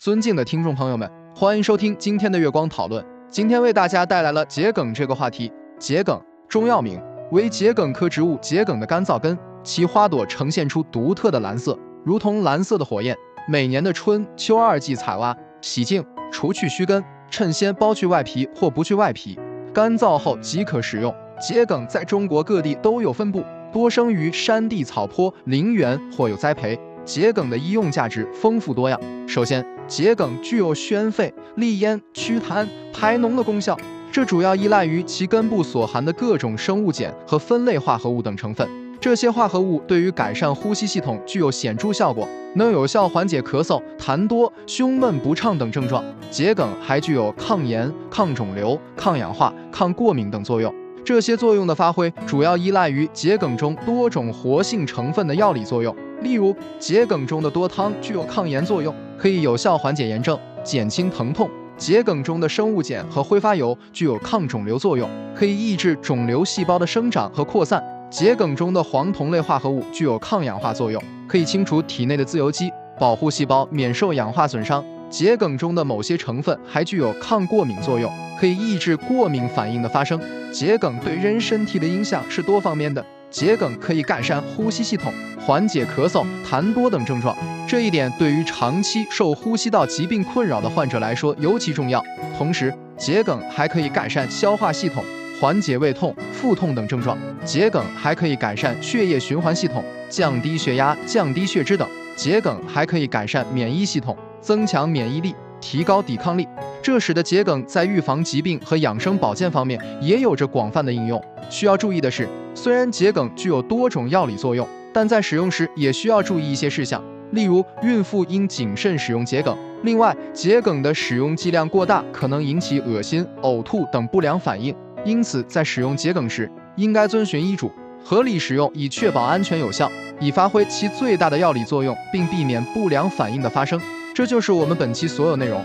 尊敬的听众朋友们，欢迎收听今天的月光讨论。今天为大家带来了桔梗这个话题。桔梗，中药名为桔梗科植物桔梗的干燥根，其花朵呈现出独特的蓝色，如同蓝色的火焰。每年的春秋二季采挖、洗净、除去须根，趁鲜剥去外皮或不去外皮，干燥后即可食用。桔梗在中国各地都有分布，多生于山地草坡、陵园或有栽培。桔梗的医用价值丰富多样。首先，桔梗具有宣肺、利咽、祛痰、排脓的功效，这主要依赖于其根部所含的各种生物碱和酚类化合物等成分。这些化合物对于改善呼吸系统具有显著效果，能有效缓解咳嗽、痰多、胸闷不畅等症状。桔梗还具有抗炎、抗肿瘤、抗氧化、抗过敏等作用。这些作用的发挥主要依赖于桔梗中多种活性成分的药理作用。例如，桔梗中的多汤具有抗炎作用，可以有效缓解炎症、减轻疼痛；桔梗中的生物碱和挥发油具有抗肿瘤作用，可以抑制肿瘤细胞的生长和扩散；桔梗中的黄酮类化合物具有抗氧化作用，可以清除体内的自由基，保护细胞免受氧化损伤；桔梗中的某些成分还具有抗过敏作用，可以抑制过敏反应的发生。桔梗对人身体的影响是多方面的。桔梗可以改善呼吸系统，缓解咳嗽、痰多等症状，这一点对于长期受呼吸道疾病困扰的患者来说尤其重要。同时，桔梗还可以改善消化系统，缓解胃痛、腹痛等症状。桔梗还可以改善血液循环系统，降低血压、降低血脂等。桔梗还可以改善免疫系统，增强免疫力，提高抵抗力。这使得桔梗在预防疾病和养生保健方面也有着广泛的应用。需要注意的是，虽然桔梗具有多种药理作用，但在使用时也需要注意一些事项，例如孕妇应谨慎使用桔梗。另外，桔梗的使用剂量过大可能引起恶心、呕吐等不良反应，因此在使用桔梗时应该遵循医嘱，合理使用，以确保安全有效，以发挥其最大的药理作用，并避免不良反应的发生。这就是我们本期所有内容。